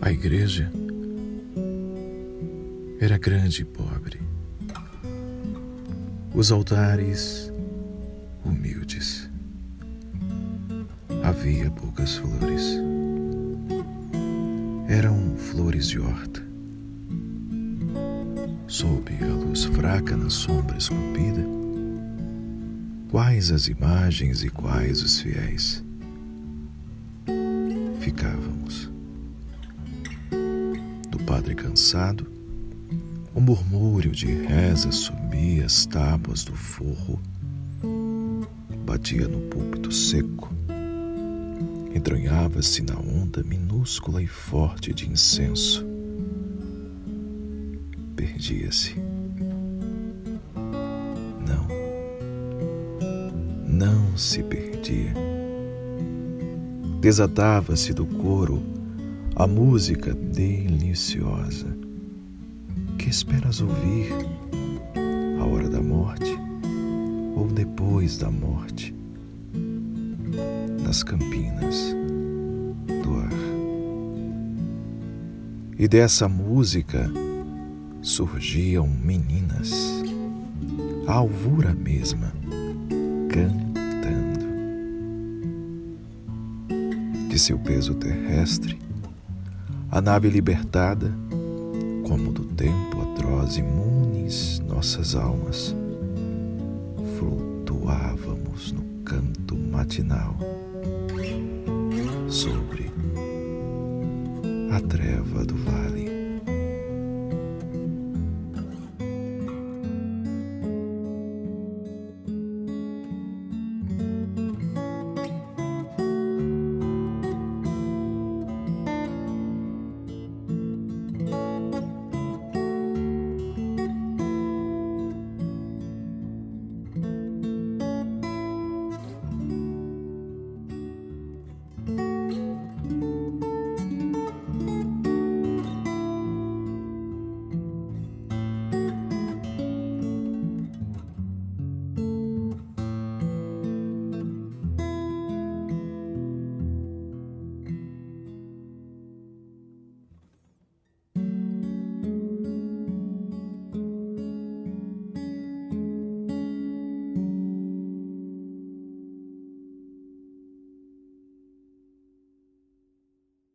A igreja era grande e pobre. Os altares humildes. Havia poucas flores. Eram flores de horta. Sob a luz fraca na sombra esculpida, quais as imagens e quais os fiéis. Ficávamos. Padre cansado, o murmúrio de reza subia as tábuas do forro, batia no púlpito seco, entranhava-se na onda minúscula e forte de incenso. Perdia-se. Não, não se perdia. Desatava-se do coro a música deliciosa. Que esperas ouvir? A hora da morte ou depois da morte? Nas campinas do ar. E dessa música surgiam meninas, a alvura mesma, cantando. De seu peso terrestre, a nave libertada, como do tempo atroz imunes nossas almas, flutuávamos no canto matinal sobre a treva do vale.